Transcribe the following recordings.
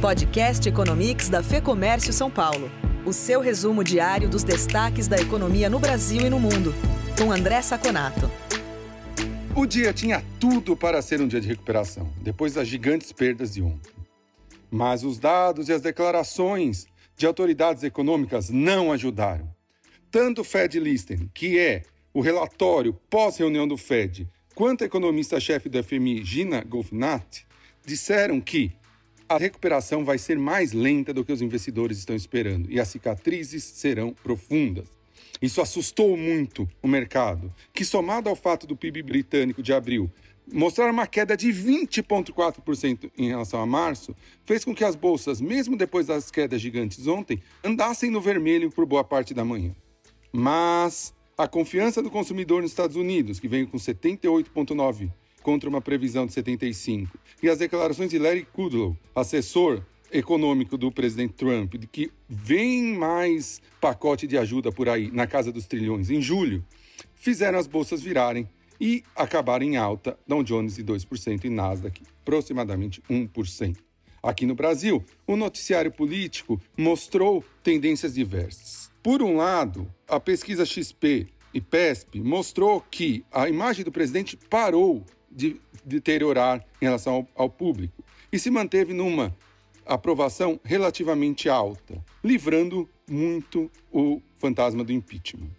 Podcast Economics da Fê Comércio São Paulo. O seu resumo diário dos destaques da economia no Brasil e no mundo. Com André Saconato. O dia tinha tudo para ser um dia de recuperação, depois das gigantes perdas de ontem. Mas os dados e as declarações de autoridades econômicas não ajudaram. Tanto o Fed Listen, que é o relatório pós-reunião do Fed, quanto a economista-chefe do FMI, Gina Golfinati, disseram que a recuperação vai ser mais lenta do que os investidores estão esperando e as cicatrizes serão profundas. Isso assustou muito o mercado, que, somado ao fato do PIB britânico de abril mostrar uma queda de 20,4% em relação a março, fez com que as bolsas, mesmo depois das quedas gigantes ontem, andassem no vermelho por boa parte da manhã. Mas a confiança do consumidor nos Estados Unidos, que veio com 78,9 contra uma previsão de 75. E as declarações de Larry Kudlow, assessor econômico do presidente Trump, de que vem mais pacote de ajuda por aí, na casa dos trilhões, em julho, fizeram as bolsas virarem e acabarem em alta, Dow Jones de 2% e Nasdaq aproximadamente 1%. Aqui no Brasil, o noticiário político mostrou tendências diversas. Por um lado, a pesquisa XP e PESP mostrou que a imagem do presidente parou de deteriorar em relação ao, ao público e se manteve numa aprovação relativamente alta, livrando muito o fantasma do impeachment.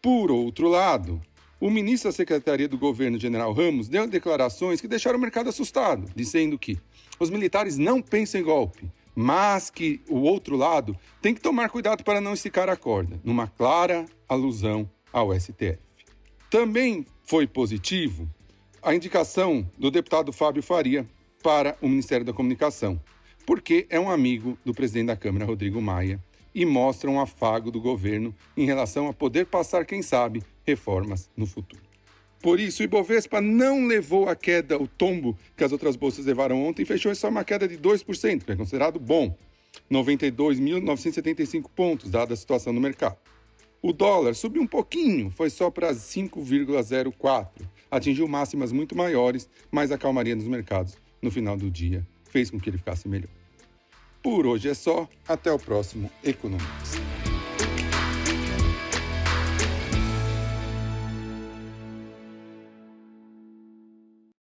Por outro lado, o ministro da Secretaria do Governo, General Ramos, deu declarações que deixaram o mercado assustado, dizendo que os militares não pensam em golpe, mas que o outro lado tem que tomar cuidado para não esticar a corda, numa clara alusão ao STF. Também foi positivo a indicação do deputado Fábio Faria para o Ministério da Comunicação, porque é um amigo do presidente da Câmara, Rodrigo Maia, e mostra um afago do governo em relação a poder passar, quem sabe, reformas no futuro. Por isso, o Ibovespa não levou a queda, o tombo que as outras bolsas levaram ontem, fechou só uma queda de 2%, que é considerado bom. 92.975 pontos, dada a situação no mercado. O dólar subiu um pouquinho, foi só para 5,04 atingiu máximas muito maiores, mas a calmaria nos mercados no final do dia fez com que ele ficasse melhor. Por hoje é só, até o próximo Economics.